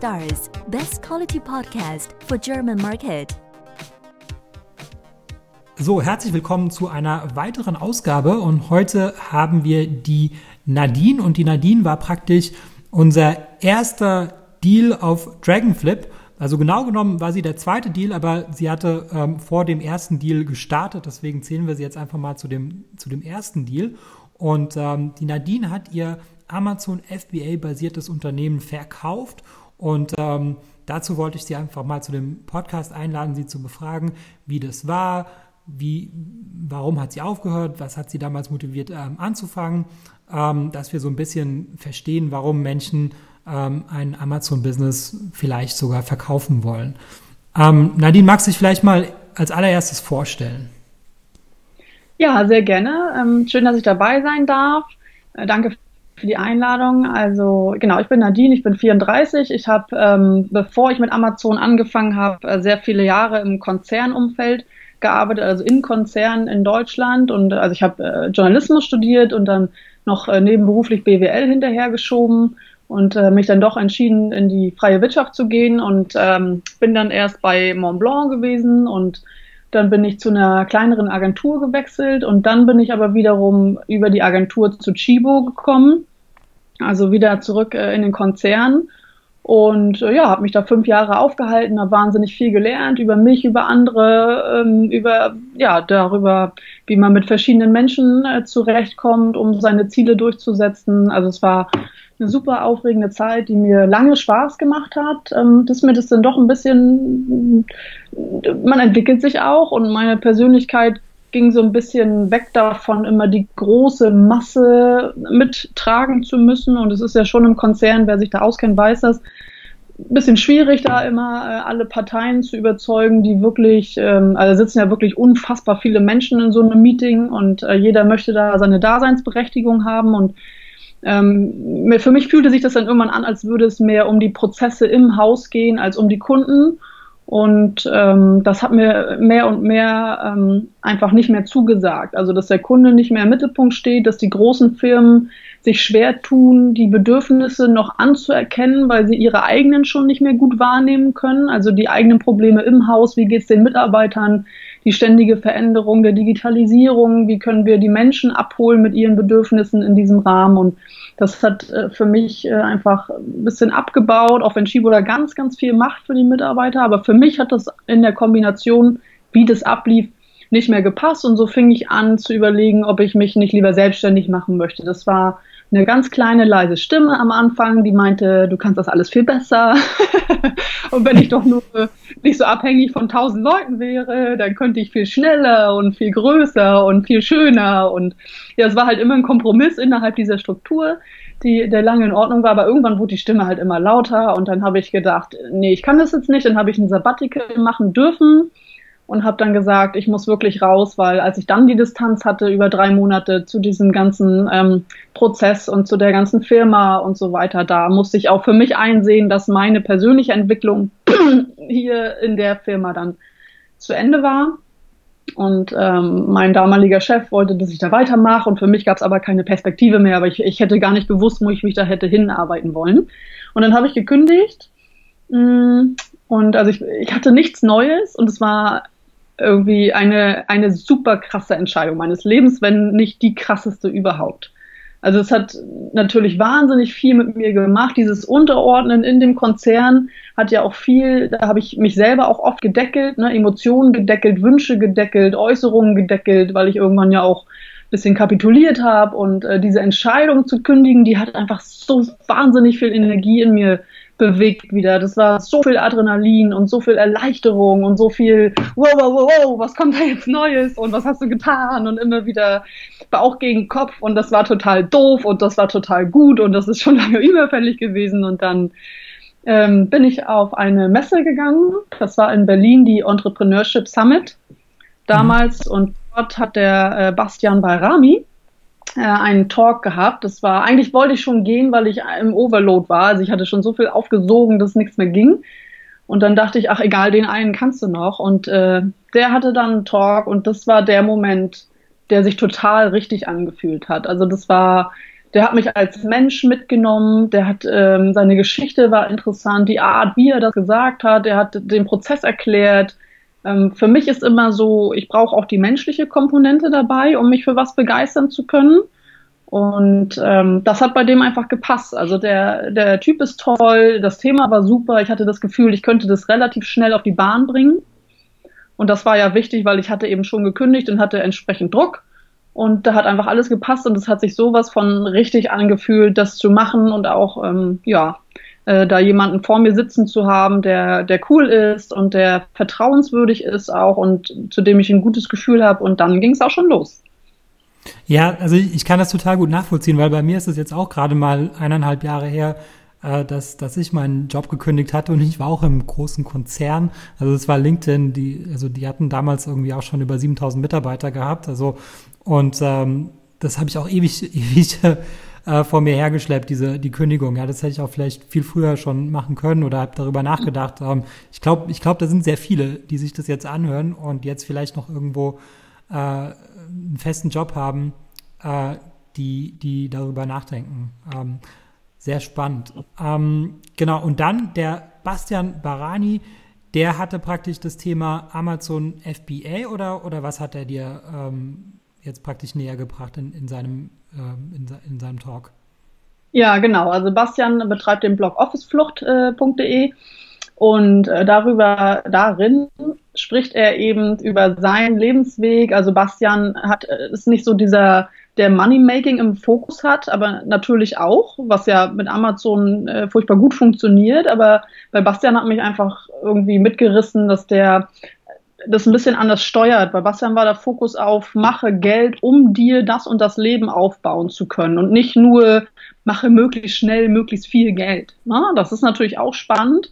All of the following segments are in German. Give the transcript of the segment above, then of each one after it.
Stars, best quality podcast for German market. So, herzlich willkommen zu einer weiteren Ausgabe und heute haben wir die Nadine und die Nadine war praktisch unser erster Deal auf Dragonflip. Also genau genommen war sie der zweite Deal, aber sie hatte ähm, vor dem ersten Deal gestartet, deswegen zählen wir sie jetzt einfach mal zu dem, zu dem ersten Deal. Und ähm, die Nadine hat ihr Amazon FBA-basiertes Unternehmen verkauft und ähm, dazu wollte ich Sie einfach mal zu dem Podcast einladen, Sie zu befragen, wie das war, wie, warum hat sie aufgehört, was hat sie damals motiviert ähm, anzufangen, ähm, dass wir so ein bisschen verstehen, warum Menschen ähm, ein Amazon-Business vielleicht sogar verkaufen wollen. Ähm, Nadine, magst du dich vielleicht mal als allererstes vorstellen? Ja, sehr gerne. Ähm, schön, dass ich dabei sein darf. Äh, danke für die Einladung. Also genau, ich bin Nadine, ich bin 34. Ich habe, ähm, bevor ich mit Amazon angefangen habe, äh, sehr viele Jahre im Konzernumfeld gearbeitet, also in Konzernen in Deutschland. Und also ich habe äh, Journalismus studiert und dann noch äh, nebenberuflich BWL hinterhergeschoben und äh, mich dann doch entschieden, in die freie Wirtschaft zu gehen und ähm, bin dann erst bei Montblanc gewesen und dann bin ich zu einer kleineren Agentur gewechselt und dann bin ich aber wiederum über die Agentur zu Chibo gekommen also wieder zurück äh, in den Konzern und äh, ja, habe mich da fünf Jahre aufgehalten, habe wahnsinnig viel gelernt über mich, über andere, ähm, über ja darüber, wie man mit verschiedenen Menschen äh, zurechtkommt, um seine Ziele durchzusetzen. Also es war eine super aufregende Zeit, die mir lange Spaß gemacht hat. Ähm, dass mir das dann doch ein bisschen, man entwickelt sich auch und meine Persönlichkeit ging so ein bisschen weg davon, immer die große Masse mittragen zu müssen. Und es ist ja schon im Konzern, wer sich da auskennt, weiß das, ein bisschen schwierig, da immer äh, alle Parteien zu überzeugen, die wirklich, ähm, also sitzen ja wirklich unfassbar viele Menschen in so einem Meeting und äh, jeder möchte da seine Daseinsberechtigung haben und ähm, für mich fühlte sich das dann irgendwann an, als würde es mehr um die Prozesse im Haus gehen als um die Kunden. Und ähm, das hat mir mehr und mehr ähm, einfach nicht mehr zugesagt. Also dass der Kunde nicht mehr im Mittelpunkt steht, dass die großen Firmen sich schwer tun, die Bedürfnisse noch anzuerkennen, weil sie ihre eigenen schon nicht mehr gut wahrnehmen können. Also die eigenen Probleme im Haus, wie geht es den Mitarbeitern, die ständige Veränderung der Digitalisierung, wie können wir die Menschen abholen mit ihren Bedürfnissen in diesem Rahmen. Und das hat äh, für mich äh, einfach ein bisschen abgebaut, auch wenn Shibo da ganz, ganz viel macht für die Mitarbeiter. Aber für mich hat das in der Kombination, wie das ablief, nicht mehr gepasst. Und so fing ich an zu überlegen, ob ich mich nicht lieber selbstständig machen möchte. Das war eine ganz kleine, leise Stimme am Anfang, die meinte, du kannst das alles viel besser. und wenn ich doch nur nicht so abhängig von tausend Leuten wäre, dann könnte ich viel schneller und viel größer und viel schöner. Und ja, es war halt immer ein Kompromiss innerhalb dieser Struktur, die, der lange in Ordnung war, aber irgendwann wurde die Stimme halt immer lauter und dann habe ich gedacht, nee, ich kann das jetzt nicht. Dann habe ich ein Sabbatical machen dürfen und habe dann gesagt, ich muss wirklich raus, weil als ich dann die Distanz hatte über drei Monate zu diesem ganzen ähm, Prozess und zu der ganzen Firma und so weiter, da musste ich auch für mich einsehen, dass meine persönliche Entwicklung hier in der Firma dann zu Ende war. Und ähm, mein damaliger Chef wollte, dass ich da weitermache und für mich gab es aber keine Perspektive mehr, aber ich, ich hätte gar nicht gewusst, wo ich mich da hätte hinarbeiten wollen. Und dann habe ich gekündigt. Mm, und also ich, ich hatte nichts Neues und es war irgendwie eine, eine super krasse Entscheidung meines Lebens, wenn nicht die krasseste überhaupt. Also es hat natürlich wahnsinnig viel mit mir gemacht. Dieses Unterordnen in dem Konzern hat ja auch viel, da habe ich mich selber auch oft gedeckelt, ne? Emotionen gedeckelt, Wünsche gedeckelt, Äußerungen gedeckelt, weil ich irgendwann ja auch ein bisschen kapituliert habe. Und äh, diese Entscheidung zu kündigen, die hat einfach so wahnsinnig viel Energie in mir bewegt wieder. Das war so viel Adrenalin und so viel Erleichterung und so viel, wow, wow, wow, wow, was kommt da jetzt Neues und was hast du getan und immer wieder Bauch gegen Kopf und das war total doof und das war total gut und das ist schon lange überfällig gewesen und dann ähm, bin ich auf eine Messe gegangen. Das war in Berlin die Entrepreneurship Summit damals mhm. und dort hat der äh, Bastian Bayrami einen Talk gehabt. Das war, eigentlich wollte ich schon gehen, weil ich im Overload war. Also ich hatte schon so viel aufgesogen, dass nichts mehr ging. Und dann dachte ich, ach egal, den einen kannst du noch. Und äh, der hatte dann einen Talk und das war der Moment, der sich total richtig angefühlt hat. Also das war der hat mich als Mensch mitgenommen, der hat ähm, seine Geschichte war interessant, die Art, wie er das gesagt hat, der hat den Prozess erklärt. Ähm, für mich ist immer so, ich brauche auch die menschliche Komponente dabei, um mich für was begeistern zu können. Und ähm, das hat bei dem einfach gepasst. Also der, der Typ ist toll, das Thema war super. Ich hatte das Gefühl, ich könnte das relativ schnell auf die Bahn bringen. Und das war ja wichtig, weil ich hatte eben schon gekündigt und hatte entsprechend Druck. Und da hat einfach alles gepasst und es hat sich sowas von richtig angefühlt, das zu machen und auch, ähm, ja, äh, da jemanden vor mir sitzen zu haben, der, der cool ist und der vertrauenswürdig ist auch und zu dem ich ein gutes Gefühl habe. Und dann ging es auch schon los. Ja, also ich kann das total gut nachvollziehen, weil bei mir ist es jetzt auch gerade mal eineinhalb Jahre her, äh, dass, dass ich meinen Job gekündigt hatte und ich war auch im großen Konzern. Also es war LinkedIn, die, also die hatten damals irgendwie auch schon über 7000 Mitarbeiter gehabt. Also und ähm, das habe ich auch ewig, ewig äh, vor mir hergeschleppt, diese die Kündigung. Ja, das hätte ich auch vielleicht viel früher schon machen können oder habe darüber nachgedacht. Ähm, ich glaube, ich glaube, da sind sehr viele, die sich das jetzt anhören und jetzt vielleicht noch irgendwo äh, einen festen Job haben, äh, die, die darüber nachdenken. Ähm, sehr spannend. Ähm, genau, und dann der Bastian Barani, der hatte praktisch das Thema Amazon FBA oder, oder was hat er dir ähm, jetzt praktisch näher gebracht in, in, seinem, in, in, seinem Talk? Ja, genau. Also Bastian betreibt den Blog officeflucht.de äh, und äh, darüber, darin spricht er eben über seinen Lebensweg. Also Bastian hat, äh, ist nicht so dieser der Moneymaking im Fokus hat, aber natürlich auch, was ja mit Amazon äh, furchtbar gut funktioniert. Aber bei Bastian hat mich einfach irgendwie mitgerissen, dass der das ein bisschen anders steuert. Bei Bastian war der Fokus auf, mache Geld, um dir das und das Leben aufbauen zu können und nicht nur, mache möglichst schnell, möglichst viel Geld. Na, das ist natürlich auch spannend.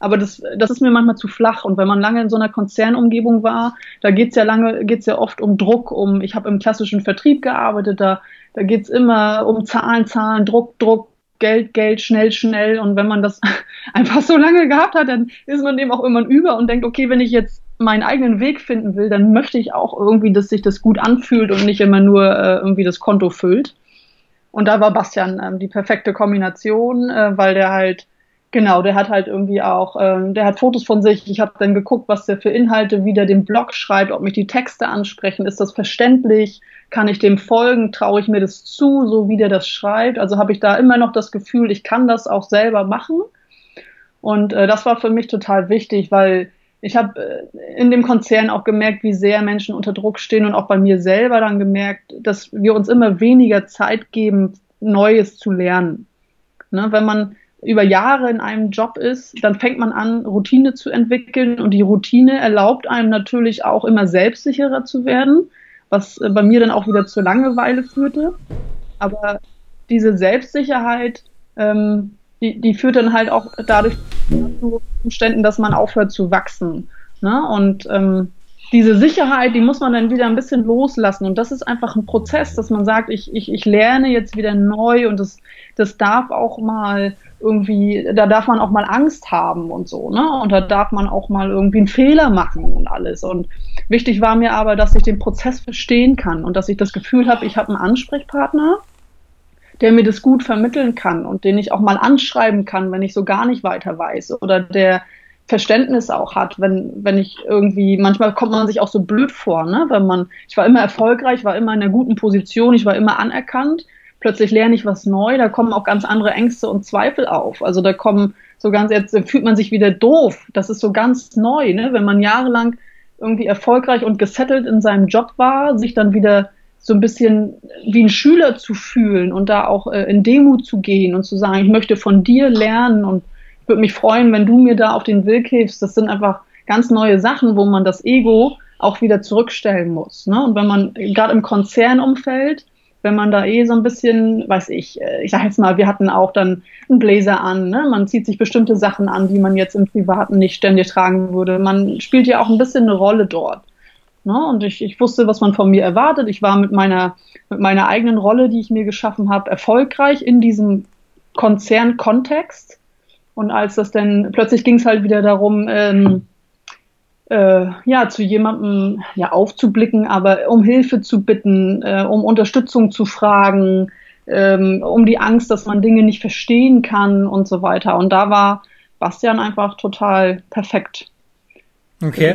Aber das, das ist mir manchmal zu flach. Und wenn man lange in so einer Konzernumgebung war, da geht's ja lange, geht's ja oft um Druck, um, ich habe im klassischen Vertrieb gearbeitet, da, da geht's immer um Zahlen, Zahlen, Druck, Druck, Geld, Geld, schnell, schnell. Und wenn man das einfach so lange gehabt hat, dann ist man dem auch irgendwann über und denkt, okay, wenn ich jetzt meinen eigenen Weg finden will, dann möchte ich auch irgendwie, dass sich das gut anfühlt und nicht immer nur äh, irgendwie das Konto füllt. Und da war Bastian ähm, die perfekte Kombination, äh, weil der halt Genau, der hat halt irgendwie auch, ähm, der hat Fotos von sich. Ich habe dann geguckt, was der für Inhalte wieder den Blog schreibt, ob mich die Texte ansprechen, ist das verständlich, kann ich dem folgen, traue ich mir das zu, so wie der das schreibt. Also habe ich da immer noch das Gefühl, ich kann das auch selber machen. Und äh, das war für mich total wichtig, weil ich habe äh, in dem Konzern auch gemerkt, wie sehr Menschen unter Druck stehen und auch bei mir selber dann gemerkt, dass wir uns immer weniger Zeit geben, Neues zu lernen. Ne, wenn man über Jahre in einem Job ist, dann fängt man an, Routine zu entwickeln und die Routine erlaubt einem natürlich auch immer selbstsicherer zu werden, was äh, bei mir dann auch wieder zur Langeweile führte. Aber diese Selbstsicherheit, ähm, die, die führt dann halt auch dadurch zu Umständen, dass man aufhört zu wachsen. Ne? Und ähm, diese Sicherheit, die muss man dann wieder ein bisschen loslassen. Und das ist einfach ein Prozess, dass man sagt, ich, ich, ich lerne jetzt wieder neu und das, das darf auch mal irgendwie, da darf man auch mal Angst haben und so, ne? Und da darf man auch mal irgendwie einen Fehler machen und alles. Und wichtig war mir aber, dass ich den Prozess verstehen kann und dass ich das Gefühl habe, ich habe einen Ansprechpartner, der mir das gut vermitteln kann und den ich auch mal anschreiben kann, wenn ich so gar nicht weiter weiß oder der Verständnis auch hat, wenn, wenn ich irgendwie, manchmal kommt man sich auch so blöd vor, ne? Wenn man, ich war immer erfolgreich, war immer in einer guten Position, ich war immer anerkannt, plötzlich lerne ich was neu, da kommen auch ganz andere Ängste und Zweifel auf. Also da kommen so ganz, jetzt fühlt man sich wieder doof. Das ist so ganz neu, ne? Wenn man jahrelang irgendwie erfolgreich und gesettelt in seinem Job war, sich dann wieder so ein bisschen wie ein Schüler zu fühlen und da auch äh, in Demut zu gehen und zu sagen, ich möchte von dir lernen und würde mich freuen, wenn du mir da auf den Weg hilfst. Das sind einfach ganz neue Sachen, wo man das Ego auch wieder zurückstellen muss. Ne? Und wenn man gerade im Konzernumfeld, wenn man da eh so ein bisschen, weiß ich, äh, ich sag jetzt mal, wir hatten auch dann einen Blazer an, ne? man zieht sich bestimmte Sachen an, die man jetzt im Privaten nicht ständig tragen würde. Man spielt ja auch ein bisschen eine Rolle dort. Ne? Und ich, ich wusste, was man von mir erwartet. Ich war mit meiner, mit meiner eigenen Rolle, die ich mir geschaffen habe, erfolgreich in diesem Konzernkontext. Und als das dann, plötzlich ging es halt wieder darum, ähm, äh, ja, zu jemandem ja aufzublicken, aber um Hilfe zu bitten, äh, um Unterstützung zu fragen, ähm, um die Angst, dass man Dinge nicht verstehen kann und so weiter. Und da war Bastian einfach total perfekt. Okay.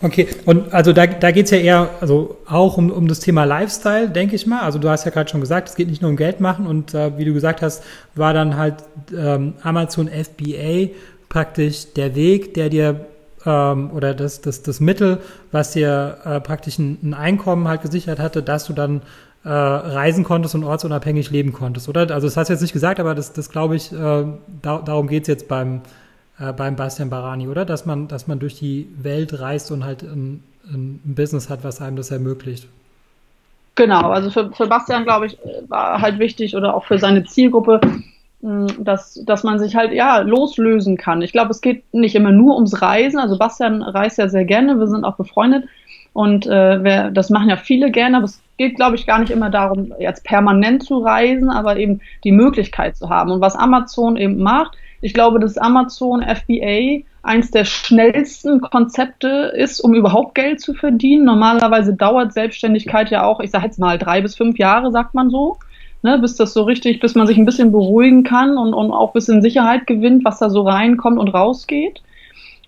Okay, und also da, da geht es ja eher also auch um, um das Thema Lifestyle, denke ich mal. Also du hast ja gerade schon gesagt, es geht nicht nur um Geld machen und äh, wie du gesagt hast, war dann halt ähm, Amazon FBA praktisch der Weg, der dir ähm, oder das, das, das Mittel, was dir äh, praktisch ein, ein, Einkommen halt gesichert hatte, dass du dann äh, reisen konntest und ortsunabhängig leben konntest, oder? Also das hast du jetzt nicht gesagt, aber das, das glaube ich, äh, da, darum geht es jetzt beim äh, beim Bastian Barani, oder? Dass man, dass man durch die Welt reist und halt ein, ein Business hat, was einem das ermöglicht. Genau, also für, für Bastian, glaube ich, war halt wichtig oder auch für seine Zielgruppe, dass, dass man sich halt ja loslösen kann. Ich glaube, es geht nicht immer nur ums Reisen. Also Bastian reist ja sehr gerne, wir sind auch befreundet und äh, wer, das machen ja viele gerne, aber es geht, glaube ich, gar nicht immer darum, jetzt permanent zu reisen, aber eben die Möglichkeit zu haben. Und was Amazon eben macht, ich glaube, dass Amazon FBA eins der schnellsten Konzepte ist, um überhaupt Geld zu verdienen. Normalerweise dauert Selbstständigkeit ja auch, ich sage jetzt mal drei bis fünf Jahre, sagt man so, ne, bis das so richtig, bis man sich ein bisschen beruhigen kann und, und auch ein bisschen Sicherheit gewinnt, was da so reinkommt und rausgeht.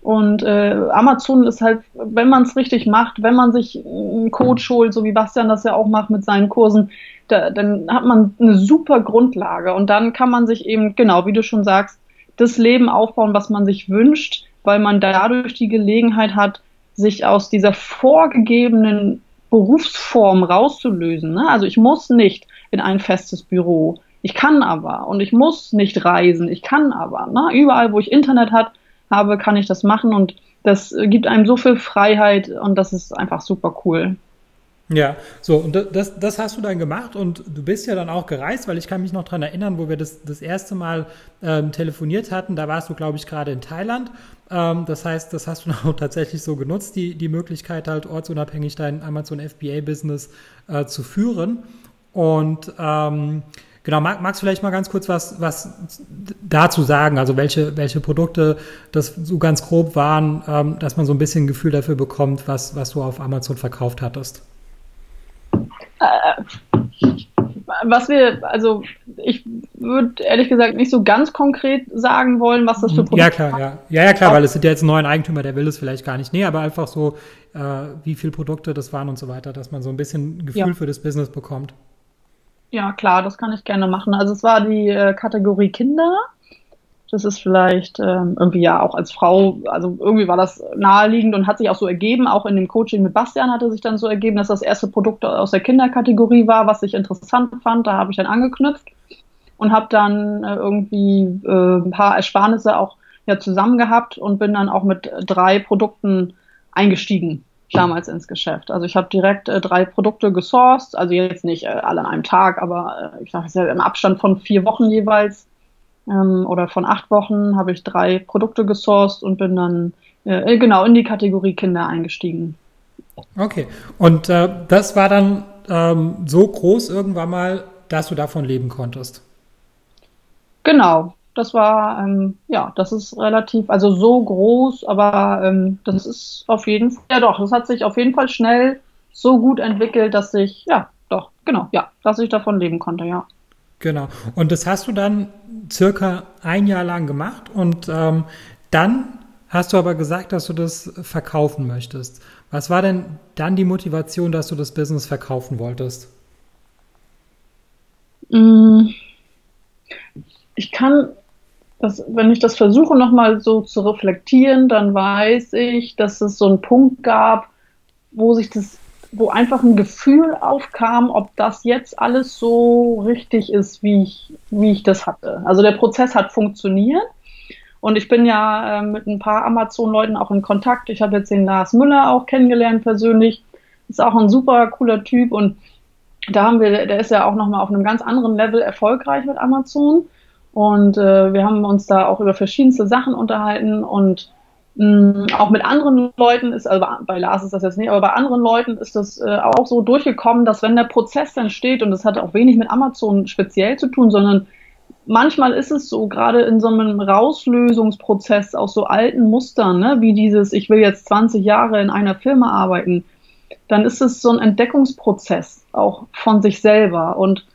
Und äh, Amazon ist halt, wenn man es richtig macht, wenn man sich einen Coach holt, so wie Bastian das ja auch macht mit seinen Kursen, da, dann hat man eine super Grundlage und dann kann man sich eben, genau wie du schon sagst, das Leben aufbauen, was man sich wünscht, weil man dadurch die Gelegenheit hat, sich aus dieser vorgegebenen Berufsform rauszulösen. Ne? Also ich muss nicht in ein festes Büro. Ich kann aber und ich muss nicht reisen. Ich kann aber. Ne? Überall, wo ich Internet hat, habe, kann ich das machen und das gibt einem so viel Freiheit und das ist einfach super cool. Ja, so, und das, das hast du dann gemacht und du bist ja dann auch gereist, weil ich kann mich noch daran erinnern, wo wir das, das erste Mal ähm, telefoniert hatten, da warst du, glaube ich, gerade in Thailand. Ähm, das heißt, das hast du auch tatsächlich so genutzt, die, die Möglichkeit halt ortsunabhängig dein Amazon FBA-Business äh, zu führen. Und ähm, genau, mag, magst du vielleicht mal ganz kurz was, was dazu sagen, also welche, welche Produkte das so ganz grob waren, ähm, dass man so ein bisschen Gefühl dafür bekommt, was, was du auf Amazon verkauft hattest? Äh, was wir, also ich würde ehrlich gesagt nicht so ganz konkret sagen wollen, was das für Produkte Ja, klar, ja. Ja, ja, klar, weil es sind ja jetzt neuen Eigentümer, der will es vielleicht gar nicht. Nee, aber einfach so, äh, wie viele Produkte das waren und so weiter, dass man so ein bisschen ein Gefühl ja. für das Business bekommt. Ja, klar, das kann ich gerne machen. Also es war die äh, Kategorie Kinder. Das ist vielleicht ähm, irgendwie ja auch als Frau, also irgendwie war das naheliegend und hat sich auch so ergeben. Auch in dem Coaching mit Bastian hatte sich dann so ergeben, dass das erste Produkt aus der Kinderkategorie war, was ich interessant fand. Da habe ich dann angeknüpft und habe dann äh, irgendwie äh, ein paar Ersparnisse auch ja zusammen gehabt und bin dann auch mit drei Produkten eingestiegen damals ins Geschäft. Also ich habe direkt äh, drei Produkte gesourced, also jetzt nicht äh, alle an einem Tag, aber äh, ich sage es ja im Abstand von vier Wochen jeweils ähm, oder von acht Wochen habe ich drei Produkte gesourced und bin dann äh, genau in die Kategorie Kinder eingestiegen. Okay, und äh, das war dann ähm, so groß irgendwann mal, dass du davon leben konntest. Genau, das war, ähm, ja, das ist relativ, also so groß, aber ähm, das ist auf jeden Fall, ja doch, das hat sich auf jeden Fall schnell so gut entwickelt, dass ich, ja, doch, genau, ja, dass ich davon leben konnte, ja. Genau. Und das hast du dann circa ein Jahr lang gemacht und ähm, dann hast du aber gesagt, dass du das verkaufen möchtest. Was war denn dann die Motivation, dass du das Business verkaufen wolltest? Mm. Ich kann, das, wenn ich das versuche nochmal so zu reflektieren, dann weiß ich, dass es so einen Punkt gab, wo sich das wo einfach ein Gefühl aufkam, ob das jetzt alles so richtig ist, wie ich, wie ich das hatte. Also der Prozess hat funktioniert. Und ich bin ja äh, mit ein paar Amazon-Leuten auch in Kontakt. Ich habe jetzt den Lars Müller auch kennengelernt persönlich. Ist auch ein super cooler Typ und da haben wir, der ist ja auch nochmal auf einem ganz anderen Level erfolgreich mit Amazon. Und äh, wir haben uns da auch über verschiedenste Sachen unterhalten und Mm, auch mit anderen Leuten ist, also bei Lars ist das jetzt nicht, aber bei anderen Leuten ist das äh, auch so durchgekommen, dass wenn der Prozess dann steht, und das hat auch wenig mit Amazon speziell zu tun, sondern manchmal ist es so, gerade in so einem Rauslösungsprozess aus so alten Mustern, ne, wie dieses, ich will jetzt 20 Jahre in einer Firma arbeiten, dann ist es so ein Entdeckungsprozess auch von sich selber. Und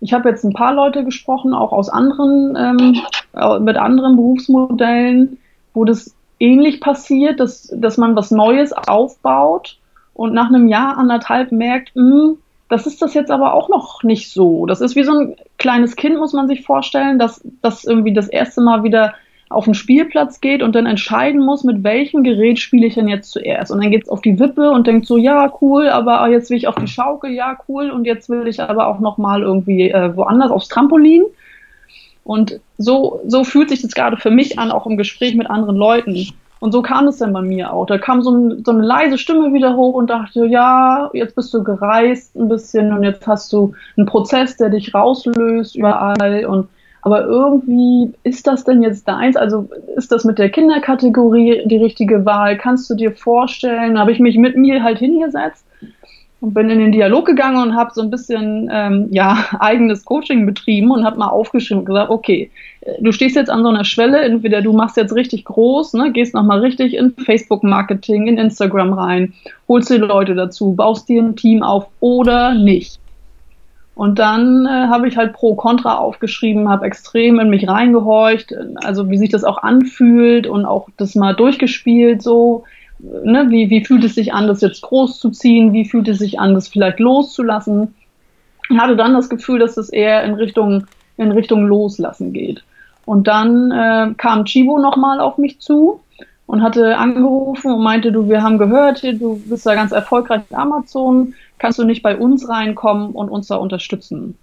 ich habe jetzt ein paar Leute gesprochen, auch aus anderen, ähm, mit anderen Berufsmodellen, wo das ähnlich passiert, dass, dass man was Neues aufbaut und nach einem Jahr, anderthalb merkt, mh, hm, das ist das jetzt aber auch noch nicht so. Das ist wie so ein kleines Kind, muss man sich vorstellen, dass das irgendwie das erste Mal wieder auf den Spielplatz geht und dann entscheiden muss, mit welchem Gerät spiele ich denn jetzt zuerst. Und dann geht es auf die Wippe und denkt so, ja, cool, aber jetzt will ich auf die Schaukel, ja, cool, und jetzt will ich aber auch nochmal irgendwie äh, woanders aufs Trampolin. Und so, so fühlt sich das gerade für mich an, auch im Gespräch mit anderen Leuten. Und so kam es dann bei mir auch. Da kam so, ein, so, eine leise Stimme wieder hoch und dachte, ja, jetzt bist du gereist ein bisschen und jetzt hast du einen Prozess, der dich rauslöst überall und aber irgendwie ist das denn jetzt deins? Also ist das mit der Kinderkategorie die richtige Wahl? Kannst du dir vorstellen? Habe ich mich mit mir halt hingesetzt und bin in den Dialog gegangen und habe so ein bisschen ähm, ja eigenes Coaching betrieben und habe mal aufgeschrieben und gesagt, okay, du stehst jetzt an so einer Schwelle, entweder du machst jetzt richtig groß, ne, gehst nochmal richtig in Facebook-Marketing, in Instagram rein, holst dir Leute dazu, baust dir ein Team auf oder nicht. Und dann äh, habe ich halt Pro Contra aufgeschrieben, habe extrem in mich reingehorcht, also wie sich das auch anfühlt und auch das mal durchgespielt so. Ne, wie, wie fühlt es sich an, das jetzt groß zu ziehen? Wie fühlt es sich an, das vielleicht loszulassen? Ich hatte dann das Gefühl, dass es eher in Richtung, in Richtung Loslassen geht. Und dann äh, kam Chibo nochmal auf mich zu und hatte angerufen und meinte, du, wir haben gehört, du bist da ganz erfolgreich mit Amazon, kannst du nicht bei uns reinkommen und uns da unterstützen?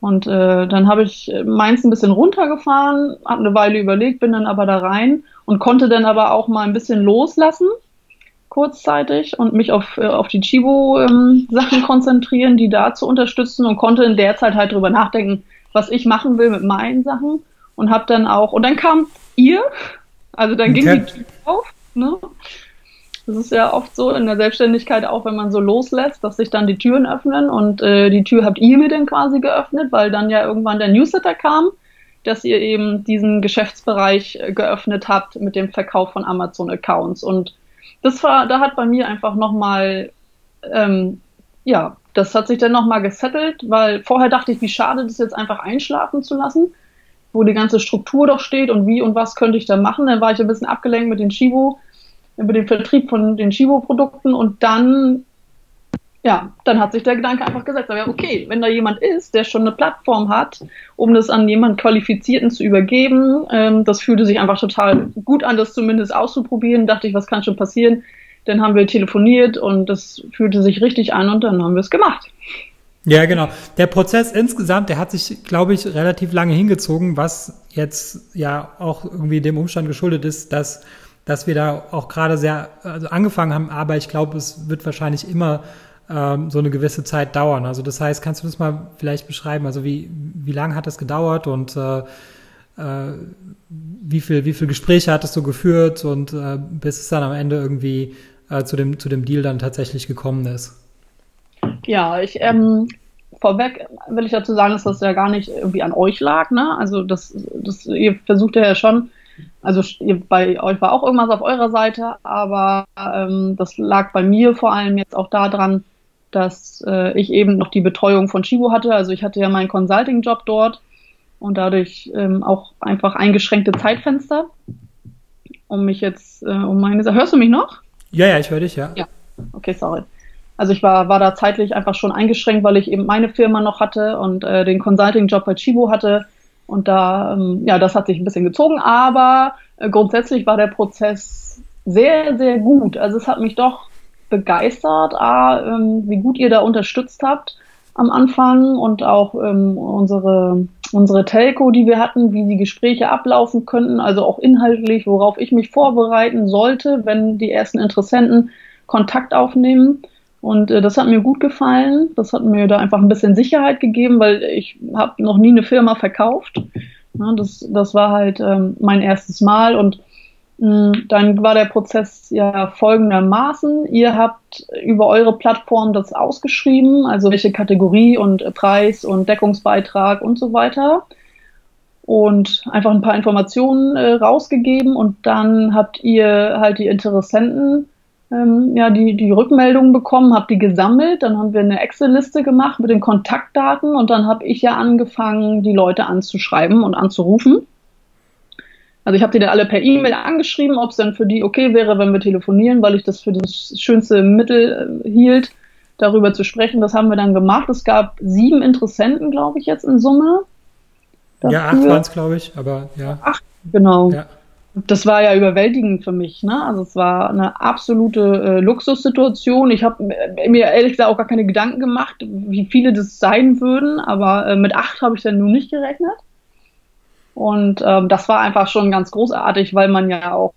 Und äh, dann habe ich meins ein bisschen runtergefahren, habe eine Weile überlegt, bin dann aber da rein und konnte dann aber auch mal ein bisschen loslassen, kurzzeitig, und mich auf, äh, auf die Chibo-Sachen ähm, konzentrieren, die da zu unterstützen und konnte in der Zeit halt drüber nachdenken, was ich machen will mit meinen Sachen und habe dann auch, und dann kam ihr, also dann okay. ging die Tür auf, ne? Das ist ja oft so in der Selbstständigkeit auch, wenn man so loslässt, dass sich dann die Türen öffnen und äh, die Tür habt ihr mir dann quasi geöffnet, weil dann ja irgendwann der Newsletter kam, dass ihr eben diesen Geschäftsbereich äh, geöffnet habt mit dem Verkauf von Amazon-Accounts und das war, da hat bei mir einfach nochmal, ähm, ja, das hat sich dann nochmal gesettelt, weil vorher dachte ich, wie schade, das jetzt einfach einschlafen zu lassen wo die ganze Struktur doch steht und wie und was könnte ich da machen. Dann war ich ein bisschen abgelenkt mit den Chibo, über den Vertrieb von den Chibo-Produkten und dann, ja, dann hat sich der Gedanke einfach gesetzt, aber okay, wenn da jemand ist, der schon eine Plattform hat, um das an jemand Qualifizierten zu übergeben, ähm, das fühlte sich einfach total gut an, das zumindest auszuprobieren, dachte ich, was kann schon passieren. Dann haben wir telefoniert und das fühlte sich richtig an und dann haben wir es gemacht. Ja, genau. Der Prozess insgesamt, der hat sich, glaube ich, relativ lange hingezogen, was jetzt ja auch irgendwie dem Umstand geschuldet ist, dass, dass wir da auch gerade sehr also angefangen haben, aber ich glaube, es wird wahrscheinlich immer ähm, so eine gewisse Zeit dauern. Also das heißt, kannst du das mal vielleicht beschreiben? Also wie, wie lange hat das gedauert und äh, äh, wie viel, wie viel Gespräche hattest du geführt und äh, bis es dann am Ende irgendwie äh, zu, dem, zu dem Deal dann tatsächlich gekommen ist? Ja, ich ähm, vorweg will ich dazu sagen, dass das ja gar nicht irgendwie an euch lag, ne? Also das, das ihr versucht ja schon, also bei euch war auch irgendwas auf eurer Seite, aber ähm, das lag bei mir vor allem jetzt auch daran, dass äh, ich eben noch die Betreuung von Chibo hatte. Also ich hatte ja meinen Consulting-Job dort und dadurch ähm, auch einfach eingeschränkte Zeitfenster, um mich jetzt, äh, um meine, hörst du mich noch? Ja, ja, ich höre dich, ja. Ja, okay, sorry. Also ich war, war da zeitlich einfach schon eingeschränkt, weil ich eben meine Firma noch hatte und äh, den Consulting-Job bei Chibo hatte. Und da, ähm, ja, das hat sich ein bisschen gezogen, aber äh, grundsätzlich war der Prozess sehr, sehr gut. Also es hat mich doch begeistert, A, ähm, wie gut ihr da unterstützt habt am Anfang und auch ähm, unsere, unsere Telco, die wir hatten, wie die Gespräche ablaufen könnten, also auch inhaltlich, worauf ich mich vorbereiten sollte, wenn die ersten Interessenten Kontakt aufnehmen. Und äh, das hat mir gut gefallen. Das hat mir da einfach ein bisschen Sicherheit gegeben, weil ich habe noch nie eine Firma verkauft. Ja, das, das war halt ähm, mein erstes Mal und dann war der Prozess ja folgendermaßen. Ihr habt über eure Plattform das ausgeschrieben, also welche Kategorie und Preis und Deckungsbeitrag und so weiter. Und einfach ein paar Informationen äh, rausgegeben und dann habt ihr halt die Interessenten ähm, ja, die, die Rückmeldungen bekommen, habe die gesammelt, dann haben wir eine Excel-Liste gemacht mit den Kontaktdaten und dann habe ich ja angefangen, die Leute anzuschreiben und anzurufen. Also ich habe die dann alle per E-Mail angeschrieben, ob es dann für die okay wäre, wenn wir telefonieren, weil ich das für das schönste Mittel äh, hielt, darüber zu sprechen. Das haben wir dann gemacht. Es gab sieben Interessenten, glaube ich, jetzt in Summe. Dafür. Ja, acht waren es, glaube ich, aber ja. Acht, genau. Ja das war ja überwältigend für mich. Ne? Also es war eine absolute äh, Luxussituation. Ich habe mir ehrlich gesagt auch gar keine Gedanken gemacht, wie viele das sein würden, aber äh, mit acht habe ich dann nun nicht gerechnet. Und ähm, das war einfach schon ganz großartig, weil man ja auch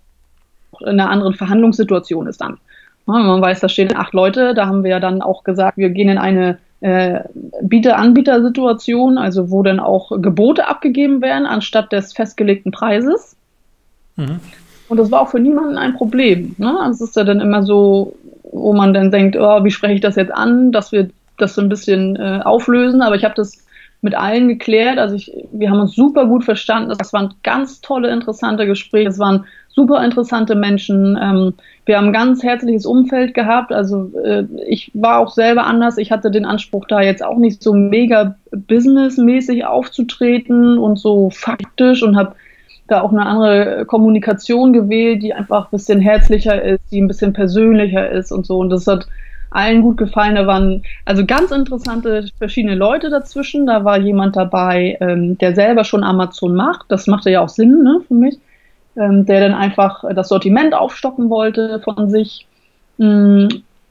in einer anderen Verhandlungssituation ist dann. Ja, man weiß, da stehen acht Leute, da haben wir ja dann auch gesagt, wir gehen in eine äh, Bieter-Anbieter-Situation, also wo dann auch Gebote abgegeben werden anstatt des festgelegten Preises. Mhm. Und das war auch für niemanden ein Problem. Ne? Also es ist ja dann immer so, wo man dann denkt, oh, wie spreche ich das jetzt an, dass wir das so ein bisschen äh, auflösen. Aber ich habe das mit allen geklärt. Also ich, wir haben uns super gut verstanden. Das waren ganz tolle, interessante Gespräche. Es waren super interessante Menschen. Ähm, wir haben ein ganz herzliches Umfeld gehabt. Also äh, ich war auch selber anders. Ich hatte den Anspruch, da jetzt auch nicht so mega businessmäßig aufzutreten und so faktisch und habe da auch eine andere Kommunikation gewählt, die einfach ein bisschen herzlicher ist, die ein bisschen persönlicher ist und so. Und das hat allen gut gefallen. Da waren also ganz interessante verschiedene Leute dazwischen. Da war jemand dabei, ähm, der selber schon Amazon macht. Das machte ja auch Sinn ne, für mich. Ähm, der dann einfach das Sortiment aufstocken wollte von sich. Mhm,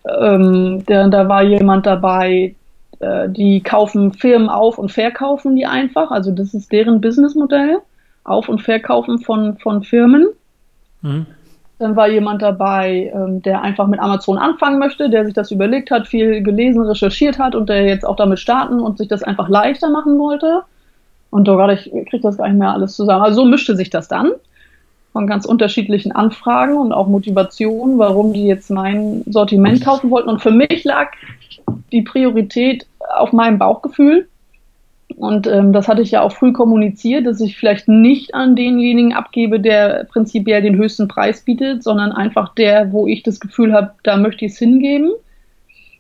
ähm, der, da war jemand dabei, äh, die kaufen Firmen auf und verkaufen die einfach. Also das ist deren Businessmodell. Auf- und Verkaufen von, von Firmen. Mhm. Dann war jemand dabei, ähm, der einfach mit Amazon anfangen möchte, der sich das überlegt hat, viel gelesen, recherchiert hat und der jetzt auch damit starten und sich das einfach leichter machen wollte. Und oh Gott, ich kriege das gar nicht mehr alles zusammen. Also so mischte sich das dann von ganz unterschiedlichen Anfragen und auch Motivationen, warum die jetzt mein Sortiment kaufen wollten. Und für mich lag die Priorität auf meinem Bauchgefühl. Und ähm, das hatte ich ja auch früh kommuniziert, dass ich vielleicht nicht an denjenigen abgebe, der prinzipiell den höchsten Preis bietet, sondern einfach der, wo ich das Gefühl habe, da möchte ich es hingeben.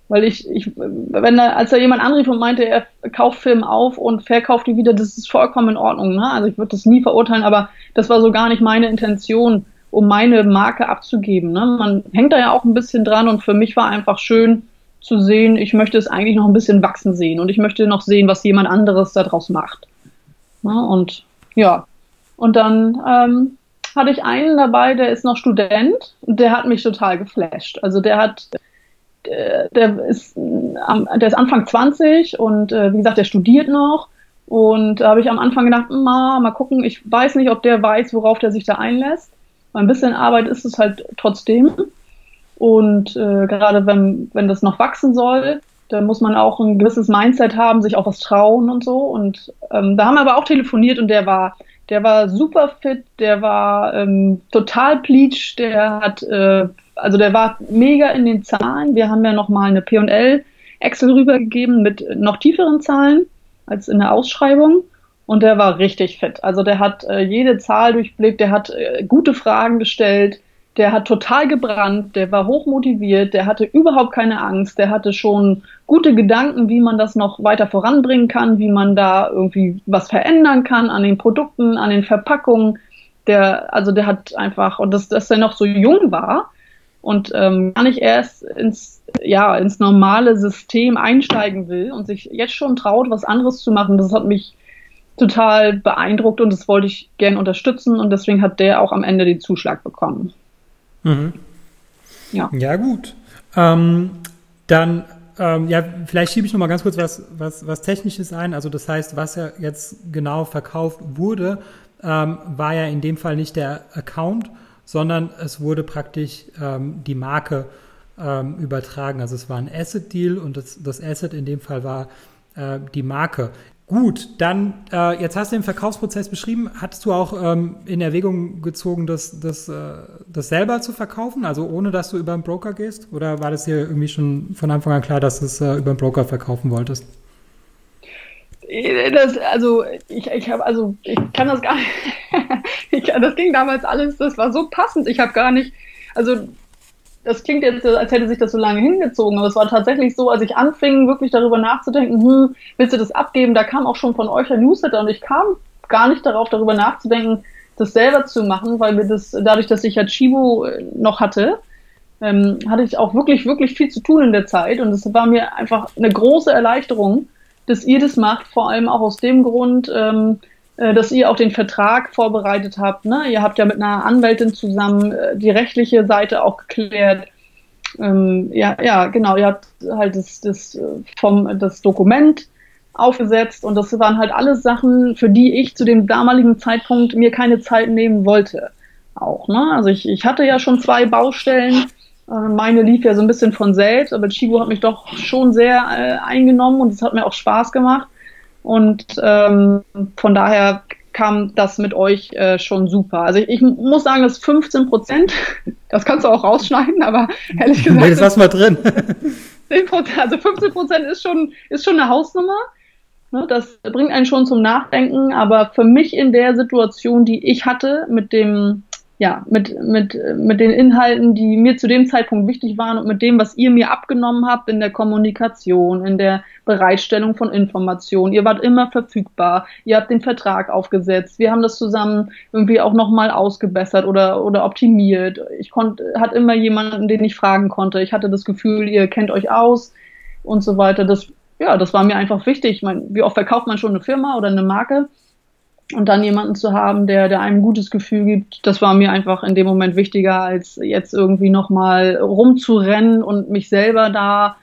Weil ich, ich, wenn da, als da jemand anrief und meinte, er kauft Film auf und verkauft die wieder, das ist vollkommen in Ordnung. Ne? Also ich würde das nie verurteilen, aber das war so gar nicht meine Intention, um meine Marke abzugeben. Ne? Man hängt da ja auch ein bisschen dran und für mich war einfach schön, zu sehen, ich möchte es eigentlich noch ein bisschen wachsen sehen und ich möchte noch sehen, was jemand anderes daraus macht. Ja, und ja, und dann ähm, hatte ich einen dabei, der ist noch Student und der hat mich total geflasht. Also der hat, der, der ist, der ist Anfang 20 und äh, wie gesagt, der studiert noch. Und da habe ich am Anfang gedacht, mal, mal gucken, ich weiß nicht, ob der weiß, worauf der sich da einlässt. Ein bisschen Arbeit ist es halt trotzdem. Und äh, gerade wenn, wenn das noch wachsen soll, dann muss man auch ein gewisses Mindset haben, sich auch was trauen und so. Und ähm, da haben wir aber auch telefoniert und der war, der war super fit, der war ähm, total pleatsch, der hat, äh, also der war mega in den Zahlen. Wir haben ja nochmal eine P&L Excel rübergegeben mit noch tieferen Zahlen als in der Ausschreibung. Und der war richtig fit. Also der hat äh, jede Zahl durchblickt, der hat äh, gute Fragen gestellt, der hat total gebrannt, der war hochmotiviert, der hatte überhaupt keine Angst, der hatte schon gute Gedanken, wie man das noch weiter voranbringen kann, wie man da irgendwie was verändern kann an den Produkten, an den Verpackungen. Der, also der hat einfach, und das, dass er noch so jung war und ähm, gar nicht erst ins, ja, ins normale System einsteigen will und sich jetzt schon traut, was anderes zu machen, das hat mich total beeindruckt und das wollte ich gern unterstützen und deswegen hat der auch am Ende den Zuschlag bekommen. Mhm. Ja. ja, gut. Ähm, dann, ähm, ja, vielleicht schiebe ich noch mal ganz kurz was, was, was Technisches ein. Also das heißt, was ja jetzt genau verkauft wurde, ähm, war ja in dem Fall nicht der Account, sondern es wurde praktisch ähm, die Marke ähm, übertragen. Also es war ein Asset-Deal und das, das Asset in dem Fall war äh, die Marke. Gut, dann äh, jetzt hast du den Verkaufsprozess beschrieben. Hattest du auch ähm, in Erwägung gezogen, das, das, äh, das selber zu verkaufen, also ohne dass du über einen Broker gehst? Oder war das dir irgendwie schon von Anfang an klar, dass du es äh, über einen Broker verkaufen wolltest? Das, also ich, ich habe also ich kann das gar nicht. ich, das ging damals alles, das war so passend. Ich habe gar nicht, also das klingt jetzt, als hätte sich das so lange hingezogen, aber es war tatsächlich so, als ich anfing, wirklich darüber nachzudenken, hm, willst du das abgeben? Da kam auch schon von euch ein Newsletter und ich kam gar nicht darauf, darüber nachzudenken, das selber zu machen, weil wir das, dadurch, dass ich ja Chibo äh, noch hatte, ähm, hatte ich auch wirklich, wirklich viel zu tun in der Zeit und es war mir einfach eine große Erleichterung, dass ihr das macht, vor allem auch aus dem Grund, ähm, äh, dass ihr auch den Vertrag vorbereitet habt. Ne? Ihr habt ja mit einer Anwältin zusammen äh, die rechtliche Seite auch geklärt. Ähm, ja, ja, genau. Ihr habt halt das, das, äh, vom, das Dokument aufgesetzt und das waren halt alles Sachen, für die ich zu dem damaligen Zeitpunkt mir keine Zeit nehmen wollte. Auch, ne? Also ich, ich hatte ja schon zwei Baustellen. Meine lief ja so ein bisschen von selbst, aber Chibo hat mich doch schon sehr äh, eingenommen und es hat mir auch Spaß gemacht. Und ähm, von daher kam das mit euch äh, schon super. Also ich, ich, muss sagen, das 15 Prozent, das kannst du auch rausschneiden, aber ehrlich gesagt. Nee, das lassen wir drin. also 15 Prozent ist schon, ist schon eine Hausnummer. Ne, das bringt einen schon zum Nachdenken, aber für mich in der Situation, die ich hatte, mit dem ja, mit, mit, mit den Inhalten, die mir zu dem Zeitpunkt wichtig waren und mit dem, was ihr mir abgenommen habt in der Kommunikation, in der Bereitstellung von Informationen. Ihr wart immer verfügbar. Ihr habt den Vertrag aufgesetzt. Wir haben das zusammen irgendwie auch nochmal ausgebessert oder, oder optimiert. Ich konnte, hatte immer jemanden, den ich fragen konnte. Ich hatte das Gefühl, ihr kennt euch aus und so weiter. Das, ja, das war mir einfach wichtig. Ich meine, wie oft verkauft man schon eine Firma oder eine Marke? Und dann jemanden zu haben, der, der einem ein gutes Gefühl gibt, das war mir einfach in dem Moment wichtiger, als jetzt irgendwie nochmal rumzurennen und mich selber da,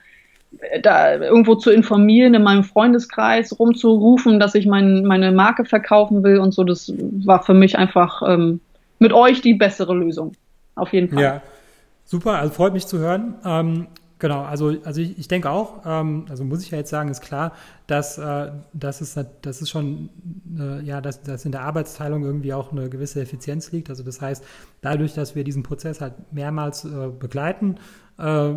da irgendwo zu informieren, in meinem Freundeskreis rumzurufen, dass ich mein, meine Marke verkaufen will und so. Das war für mich einfach ähm, mit euch die bessere Lösung. Auf jeden Fall. Ja, super. Also freut mich zu hören. Ähm, Genau, also, also ich, ich denke auch, ähm, also muss ich ja jetzt sagen, ist klar, dass, äh, dass es, das ist schon, äh, ja, dass, dass in der Arbeitsteilung irgendwie auch eine gewisse Effizienz liegt. Also das heißt, dadurch, dass wir diesen Prozess halt mehrmals äh, begleiten, äh,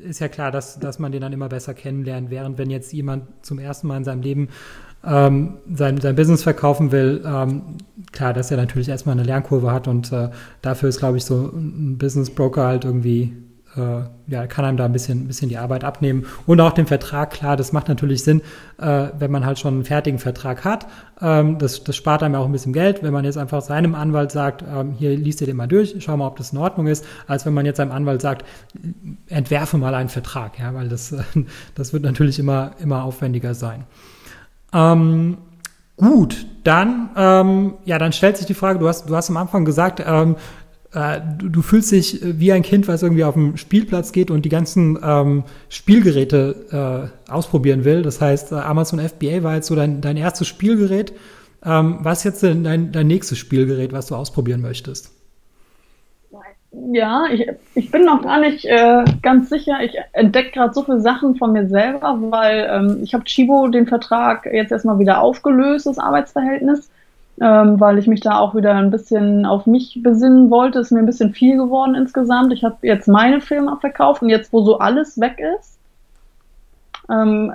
ist ja klar, dass, dass man den dann immer besser kennenlernt, während wenn jetzt jemand zum ersten Mal in seinem Leben ähm, sein, sein Business verkaufen will, ähm, klar, dass er natürlich erstmal eine Lernkurve hat und äh, dafür ist, glaube ich, so ein Business Broker halt irgendwie ja, kann einem da ein bisschen, ein bisschen die Arbeit abnehmen. Und auch den Vertrag, klar, das macht natürlich Sinn, äh, wenn man halt schon einen fertigen Vertrag hat. Ähm, das, das spart einem ja auch ein bisschen Geld, wenn man jetzt einfach seinem Anwalt sagt, ähm, hier liest ihr den mal durch, schau mal, ob das in Ordnung ist, als wenn man jetzt seinem Anwalt sagt, entwerfe mal einen Vertrag, ja, weil das, das wird natürlich immer, immer aufwendiger sein. Ähm, Gut, dann, ähm, ja, dann stellt sich die Frage, du hast, du hast am Anfang gesagt, ähm, äh, du, du, fühlst dich wie ein Kind, was irgendwie auf dem Spielplatz geht und die ganzen ähm, Spielgeräte äh, ausprobieren will. Das heißt, äh, Amazon FBA war jetzt so dein, dein erstes Spielgerät. Ähm, was ist jetzt denn dein, dein nächstes Spielgerät, was du ausprobieren möchtest? Ja, ich, ich bin noch gar nicht äh, ganz sicher. Ich entdecke gerade so viele Sachen von mir selber, weil ähm, ich habe Chibo den Vertrag jetzt erstmal wieder aufgelöst, das Arbeitsverhältnis ähm, weil ich mich da auch wieder ein bisschen auf mich besinnen wollte. Ist mir ein bisschen viel geworden insgesamt. Ich habe jetzt meine Filme verkauft und jetzt, wo so alles weg ist, ähm,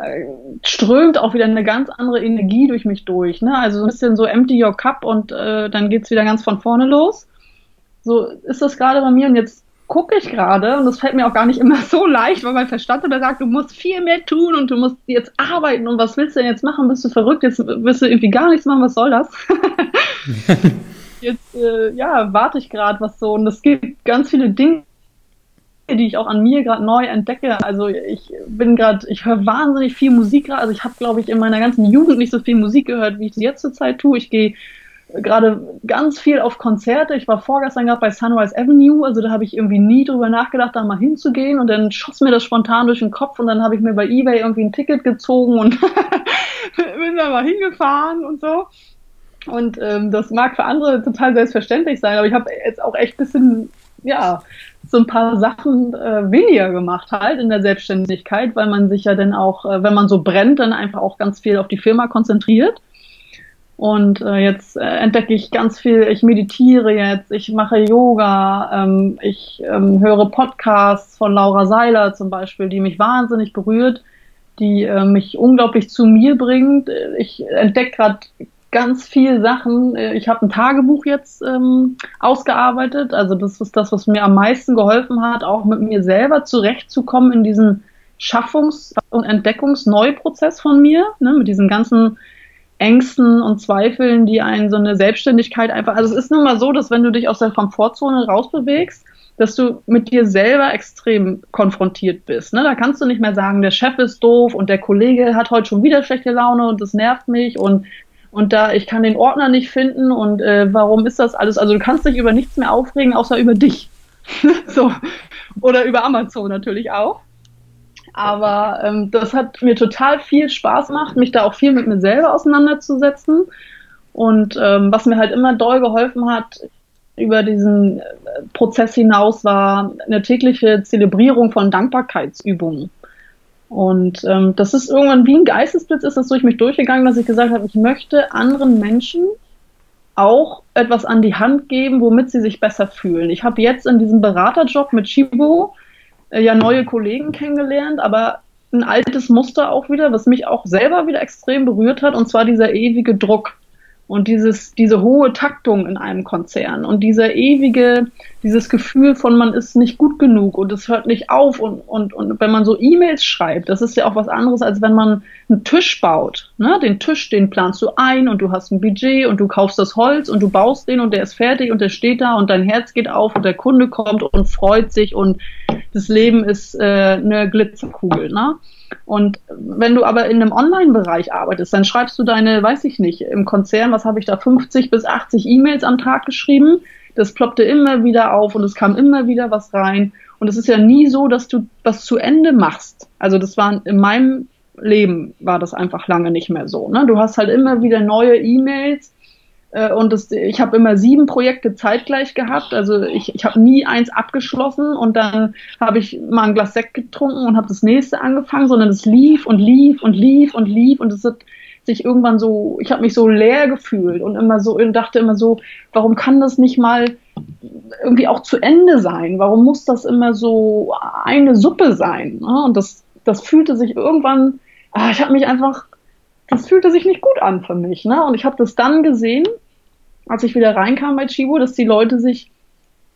strömt auch wieder eine ganz andere Energie durch mich durch. Ne? Also so ein bisschen so empty your cup und äh, dann geht's wieder ganz von vorne los. So ist das gerade bei mir und jetzt gucke ich gerade, und das fällt mir auch gar nicht immer so leicht, weil mein Verstand immer sagt, du musst viel mehr tun und du musst jetzt arbeiten und was willst du denn jetzt machen? Bist du verrückt? Jetzt willst du irgendwie gar nichts machen, was soll das? jetzt, äh, ja, warte ich gerade was so und es gibt ganz viele Dinge, die ich auch an mir gerade neu entdecke. Also ich bin gerade, ich höre wahnsinnig viel Musik gerade. Also ich habe, glaube ich, in meiner ganzen Jugend nicht so viel Musik gehört, wie ich es jetzt zur Zeit tue. Ich gehe gerade ganz viel auf Konzerte. Ich war vorgestern gerade bei Sunrise Avenue, also da habe ich irgendwie nie drüber nachgedacht, da mal hinzugehen und dann schoss mir das spontan durch den Kopf und dann habe ich mir bei eBay irgendwie ein Ticket gezogen und bin da mal hingefahren und so. Und ähm, das mag für andere total selbstverständlich sein, aber ich habe jetzt auch echt bisschen, ja, so ein paar Sachen äh, weniger gemacht halt in der Selbstständigkeit, weil man sich ja dann auch, äh, wenn man so brennt, dann einfach auch ganz viel auf die Firma konzentriert. Und äh, jetzt äh, entdecke ich ganz viel, ich meditiere jetzt, ich mache Yoga, ähm, ich ähm, höre Podcasts von Laura Seiler zum Beispiel, die mich wahnsinnig berührt, die äh, mich unglaublich zu mir bringt. Ich entdecke gerade ganz viel Sachen. Äh, ich habe ein Tagebuch jetzt ähm, ausgearbeitet. Also das ist das, was mir am meisten geholfen hat, auch mit mir selber zurechtzukommen in diesem Schaffungs- und Entdeckungsneuprozess von mir, ne, mit diesen ganzen Ängsten und Zweifeln, die einen so eine Selbstständigkeit einfach. Also es ist nun mal so, dass wenn du dich aus der Komfortzone rausbewegst, dass du mit dir selber extrem konfrontiert bist. Ne? Da kannst du nicht mehr sagen, der Chef ist doof und der Kollege hat heute schon wieder schlechte Laune und das nervt mich und und da ich kann den Ordner nicht finden und äh, warum ist das alles? Also du kannst dich über nichts mehr aufregen, außer über dich. so oder über Amazon natürlich auch. Aber ähm, das hat mir total viel Spaß gemacht, mich da auch viel mit mir selber auseinanderzusetzen. Und ähm, was mir halt immer doll geholfen hat, über diesen äh, Prozess hinaus war eine tägliche Zelebrierung von Dankbarkeitsübungen. Und ähm, das ist irgendwann wie ein Geistesblitz ist das durch mich durchgegangen, dass ich gesagt habe, ich möchte anderen Menschen auch etwas an die Hand geben, womit sie sich besser fühlen. Ich habe jetzt in diesem Beraterjob mit Chibo äh, ja neue Kollegen kennengelernt, aber ein altes Muster auch wieder, was mich auch selber wieder extrem berührt hat, und zwar dieser ewige Druck und dieses, diese hohe Taktung in einem Konzern und dieser ewige, dieses Gefühl von man ist nicht gut genug und es hört nicht auf und, und, und wenn man so E-Mails schreibt, das ist ja auch was anderes, als wenn man einen Tisch baut. Ne? Den Tisch, den planst du ein und du hast ein Budget und du kaufst das Holz und du baust den und der ist fertig und der steht da und dein Herz geht auf und der Kunde kommt und freut sich und das Leben ist äh, eine Glitzerkugel. Ne? Und wenn du aber in einem Online-Bereich arbeitest, dann schreibst du deine, weiß ich nicht, im Konzern, was habe ich da, 50 bis 80 E-Mails am Tag geschrieben. Das ploppte immer wieder auf und es kam immer wieder was rein. Und es ist ja nie so, dass du was zu Ende machst. Also das war in meinem Leben war das einfach lange nicht mehr so. Ne? Du hast halt immer wieder neue E-Mails und das, ich habe immer sieben Projekte zeitgleich gehabt. Also ich, ich habe nie eins abgeschlossen und dann habe ich mal ein Glas Sekt getrunken und habe das nächste angefangen, sondern es lief und lief und lief und lief und es hat sich irgendwann so, ich habe mich so leer gefühlt und immer so und dachte immer so, warum kann das nicht mal irgendwie auch zu Ende sein? Warum muss das immer so eine Suppe sein? Ne? Und das, das fühlte sich irgendwann, ah, ich habe mich einfach das fühlte sich nicht gut an für mich. Ne? Und ich habe das dann gesehen, als ich wieder reinkam bei Chibo, dass die Leute sich,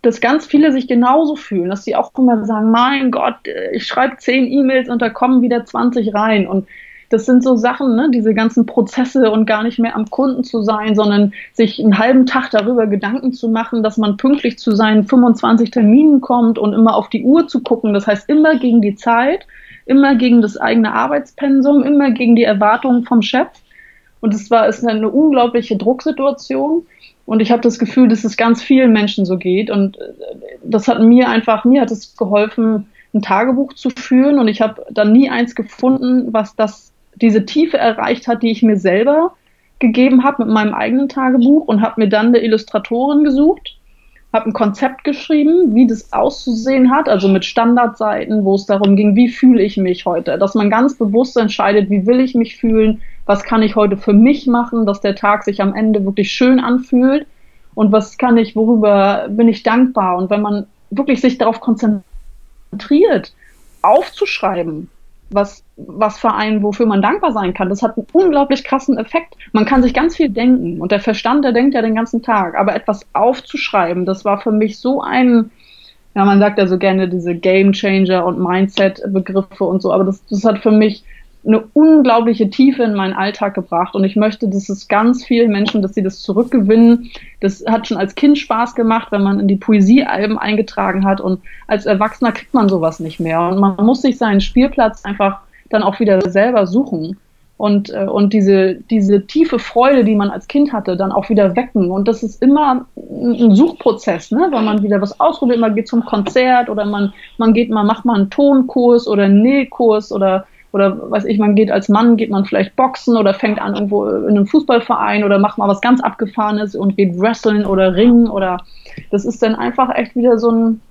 dass ganz viele sich genauso fühlen, dass sie auch immer sagen, mein Gott, ich schreibe zehn E-Mails und da kommen wieder 20 rein. Und das sind so Sachen, ne, diese ganzen Prozesse und gar nicht mehr am Kunden zu sein, sondern sich einen halben Tag darüber Gedanken zu machen, dass man pünktlich zu seinen 25 Terminen kommt und immer auf die Uhr zu gucken. Das heißt, immer gegen die Zeit immer gegen das eigene Arbeitspensum, immer gegen die Erwartungen vom Chef. Und es war ist eine unglaubliche Drucksituation. Und ich habe das Gefühl, dass es ganz vielen Menschen so geht. Und äh, das hat mir einfach, mir hat es geholfen, ein Tagebuch zu führen. Und ich habe dann nie eins gefunden, was das, diese Tiefe erreicht hat, die ich mir selber gegeben habe mit meinem eigenen Tagebuch und habe mir dann eine Illustratorin gesucht habe ein Konzept geschrieben, wie das auszusehen hat, also mit Standardseiten, wo es darum ging, wie fühle ich mich heute, dass man ganz bewusst entscheidet, wie will ich mich fühlen, was kann ich heute für mich machen, dass der Tag sich am Ende wirklich schön anfühlt? Und was kann ich, worüber bin ich dankbar? Und wenn man wirklich sich darauf konzentriert, aufzuschreiben, was, was für einen, wofür man dankbar sein kann. Das hat einen unglaublich krassen Effekt. Man kann sich ganz viel denken und der Verstand, der denkt ja den ganzen Tag. Aber etwas aufzuschreiben, das war für mich so ein, ja, man sagt ja so gerne diese Game Changer und Mindset-Begriffe und so, aber das, das hat für mich eine unglaubliche Tiefe in meinen Alltag gebracht und ich möchte, dass es ganz vielen Menschen, dass sie das zurückgewinnen. Das hat schon als Kind Spaß gemacht, wenn man in die Poesiealben eingetragen hat und als Erwachsener kriegt man sowas nicht mehr und man muss sich seinen Spielplatz einfach dann auch wieder selber suchen und, äh, und diese, diese tiefe Freude, die man als Kind hatte, dann auch wieder wecken. Und das ist immer ein Suchprozess, ne? wenn man wieder was ausprobiert, man geht zum Konzert oder man, man geht mal, macht mal einen Tonkurs oder einen Nähkurs oder oder weiß ich, man geht als Mann, geht man vielleicht boxen oder fängt an irgendwo in einem Fußballverein oder macht mal was ganz Abgefahrenes und geht wresteln oder ringen oder das ist dann einfach echt wieder so ein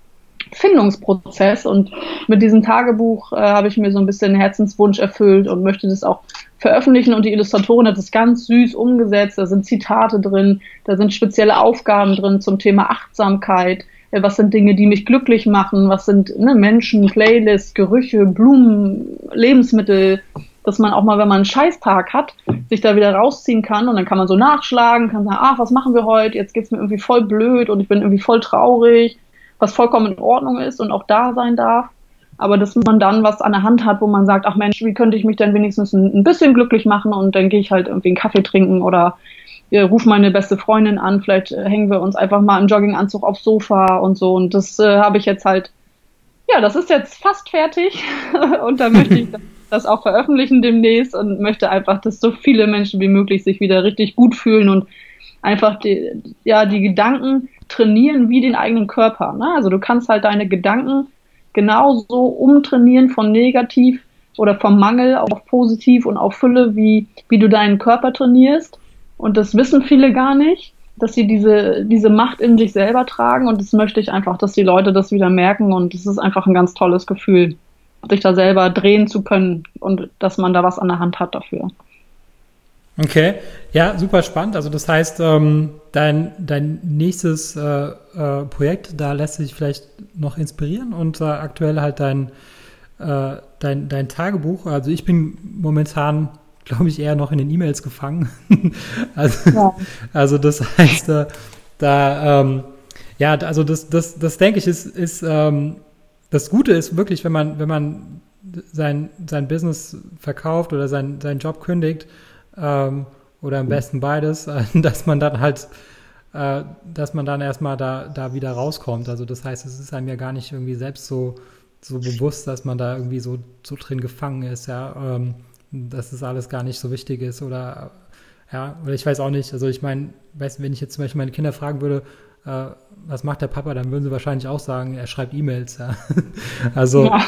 Findungsprozess und mit diesem Tagebuch äh, habe ich mir so ein bisschen Herzenswunsch erfüllt und möchte das auch veröffentlichen und die Illustratorin hat es ganz süß umgesetzt, da sind Zitate drin, da sind spezielle Aufgaben drin zum Thema Achtsamkeit, was sind Dinge, die mich glücklich machen, was sind ne, Menschen, Playlists, Gerüche, Blumen, Lebensmittel. dass man auch mal, wenn man einen Scheißtag hat, sich da wieder rausziehen kann und dann kann man so nachschlagen, kann sagen, ach, was machen wir heute? Jetzt geht's mir irgendwie voll blöd und ich bin irgendwie voll traurig, was vollkommen in Ordnung ist und auch da sein darf. Aber dass man dann was an der Hand hat, wo man sagt, ach Mensch, wie könnte ich mich denn wenigstens ein, bisschen glücklich machen und dann gehe ich halt irgendwie einen Kaffee trinken oder äh, rufe meine beste Freundin an, vielleicht äh, hängen wir uns einfach mal im Jogginganzug aufs Sofa und so. Und das äh, habe ich jetzt halt, ja, das ist jetzt fast fertig und da möchte ich das auch veröffentlichen demnächst und möchte einfach, dass so viele Menschen wie möglich sich wieder richtig gut fühlen und einfach die, ja, die Gedanken trainieren wie den eigenen Körper. Ne? Also du kannst halt deine Gedanken genauso umtrainieren von negativ oder vom Mangel auf positiv und auf Fülle, wie, wie du deinen Körper trainierst. Und das wissen viele gar nicht, dass sie diese, diese Macht in sich selber tragen. Und das möchte ich einfach, dass die Leute das wieder merken. Und es ist einfach ein ganz tolles Gefühl, sich da selber drehen zu können und dass man da was an der Hand hat dafür. Okay, ja, super spannend. Also das heißt, ähm, dein, dein nächstes äh, äh, Projekt, da lässt sich vielleicht noch inspirieren und äh, aktuell halt dein, äh, dein, dein Tagebuch. Also ich bin momentan, glaube ich, eher noch in den E-Mails gefangen. also, ja. also das heißt, äh, da, ähm, ja, also das, das, das denke ich, ist, ist ähm, das Gute ist wirklich, wenn man, wenn man sein, sein Business verkauft oder sein, seinen Job kündigt, ähm, oder am besten beides, dass man dann halt, äh, dass man dann erstmal da, da wieder rauskommt. Also das heißt, es ist einem ja gar nicht irgendwie selbst so, so bewusst, dass man da irgendwie so, so drin gefangen ist, ja, ähm, dass es alles gar nicht so wichtig ist oder ja, oder ich weiß auch nicht, also ich meine, wenn ich jetzt zum Beispiel meine Kinder fragen würde, äh, was macht der Papa, dann würden sie wahrscheinlich auch sagen, er schreibt E-Mails, ja. also ja.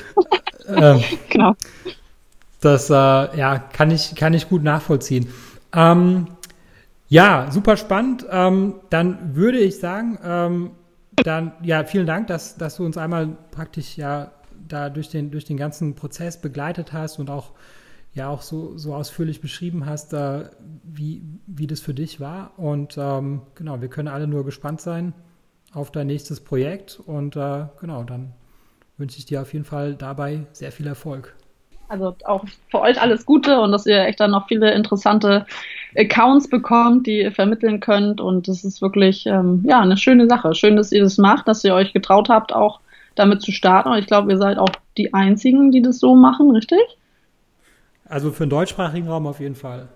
Ähm, genau. Das äh, ja, kann, ich, kann ich gut nachvollziehen. Ähm, ja, super spannend. Ähm, dann würde ich sagen, ähm, dann ja, vielen Dank, dass, dass du uns einmal praktisch ja da durch den, durch den ganzen Prozess begleitet hast und auch ja auch so, so ausführlich beschrieben hast, äh, wie, wie das für dich war. Und ähm, genau, wir können alle nur gespannt sein auf dein nächstes Projekt. Und äh, genau, dann wünsche ich dir auf jeden Fall dabei sehr viel Erfolg. Also auch für euch alles Gute und dass ihr echt dann noch viele interessante Accounts bekommt, die ihr vermitteln könnt. Und das ist wirklich ähm, ja eine schöne Sache. Schön, dass ihr das macht, dass ihr euch getraut habt, auch damit zu starten. Und ich glaube, ihr seid auch die einzigen, die das so machen, richtig? Also für den deutschsprachigen Raum auf jeden Fall.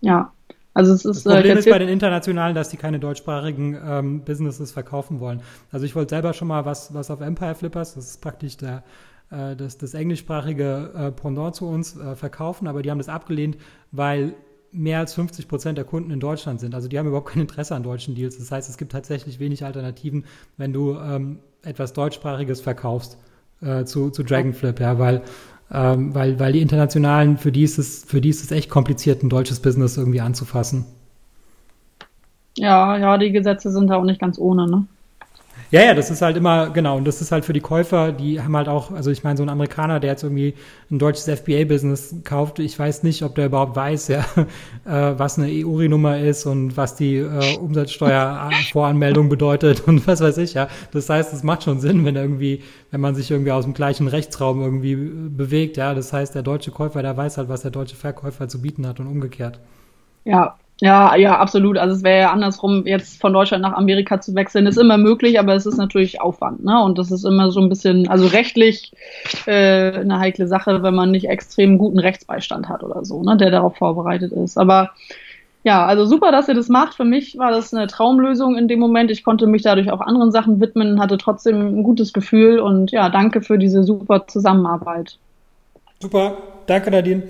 Ja, also es ist, das Problem äh, ist bei den internationalen, dass die keine deutschsprachigen ähm, Businesses verkaufen wollen. Also ich wollte selber schon mal was, was auf Empire Flippers, das ist praktisch der äh, das, das englischsprachige äh, Pendant zu uns äh, verkaufen, aber die haben das abgelehnt, weil mehr als 50 Prozent der Kunden in Deutschland sind. Also die haben überhaupt kein Interesse an deutschen Deals. Das heißt, es gibt tatsächlich wenig Alternativen, wenn du ähm, etwas deutschsprachiges verkaufst äh, zu, zu Dragonflip, ja, weil, ähm, weil, weil die internationalen, für die ist es, für die ist es echt kompliziert, ein deutsches Business irgendwie anzufassen. Ja, ja, die Gesetze sind da auch nicht ganz ohne, ne? Ja, ja, das ist halt immer, genau, und das ist halt für die Käufer, die haben halt auch, also ich meine, so ein Amerikaner, der jetzt irgendwie ein deutsches FBA-Business kauft, ich weiß nicht, ob der überhaupt weiß, ja, äh, was eine EU-Nummer ist und was die äh, Umsatzsteuervoranmeldung bedeutet und was weiß ich, ja. Das heißt, es macht schon Sinn, wenn irgendwie, wenn man sich irgendwie aus dem gleichen Rechtsraum irgendwie bewegt, ja. Das heißt, der deutsche Käufer, der weiß halt, was der deutsche Verkäufer zu bieten hat und umgekehrt. Ja, ja, ja, absolut. Also es wäre ja andersrum, jetzt von Deutschland nach Amerika zu wechseln, ist immer möglich, aber es ist natürlich Aufwand, ne? Und das ist immer so ein bisschen, also rechtlich äh, eine heikle Sache, wenn man nicht extrem guten Rechtsbeistand hat oder so, ne, der darauf vorbereitet ist. Aber ja, also super, dass ihr das macht. Für mich war das eine Traumlösung in dem Moment. Ich konnte mich dadurch auch anderen Sachen widmen, hatte trotzdem ein gutes Gefühl und ja, danke für diese super Zusammenarbeit. Super, danke Nadine.